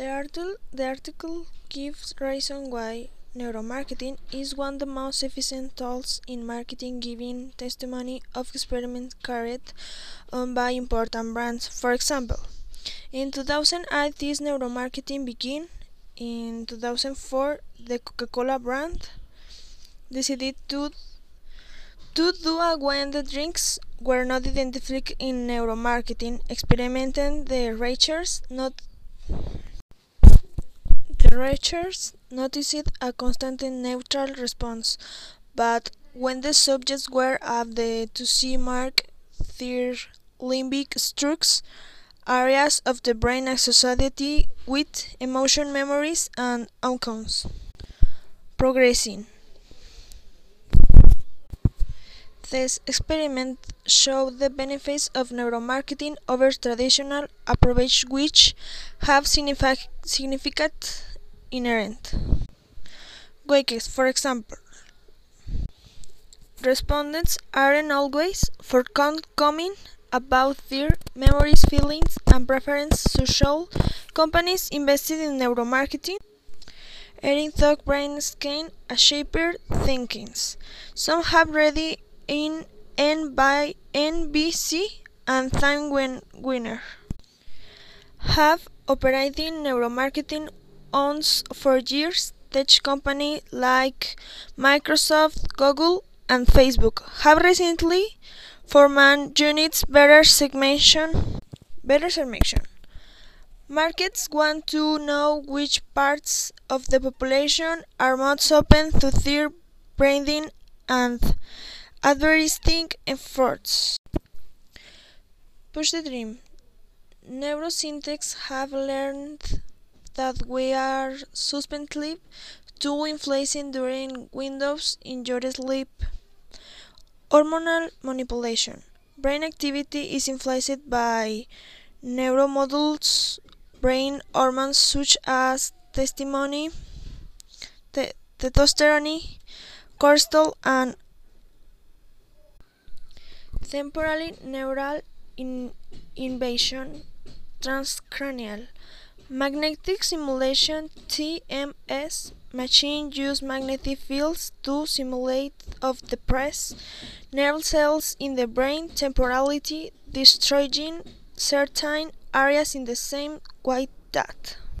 The article, the article gives reason why neuromarketing is one of the most efficient tools in marketing, giving testimony of experiments carried on by important brands. For example, in 2008, this neuromarketing began. In 2004, the Coca-Cola brand decided to to do a when the drinks were not identified in neuromarketing, experimenting the researchers not researchers noticed a constant neutral response, but when the subjects were at the to see mark their limbic structures areas of the brain associated with emotion memories and outcomes. Progressing. This experiment showed the benefits of neuromarketing over traditional approaches which have signific significant inherent weaknesses. For example, respondents aren't always forthcoming about their memories, feelings, and preferences, so show companies invested in neuromarketing Erin thought brain scan a shaper thinkings. Some have ready in N by NBC and Time Warner have operating neuromarketing owns for years. Tech companies like Microsoft, Google, and Facebook have recently formed units better segmentation. Better segmentation. Markets want to know which parts of the population are most open to their branding and advertising efforts. Push the dream. Neuroscientists have learned that we are susceptible to inflation during windows in your sleep. Hormonal manipulation. Brain activity is influenced by neuromodules, brain hormones such as testimony, te testosterone, cortisol, and temporary neural in invasion transcranial. Magnetic simulation TMS machine use magnetic fields to simulate of the press nerve cells in the brain temporality destroying certain areas in the same way that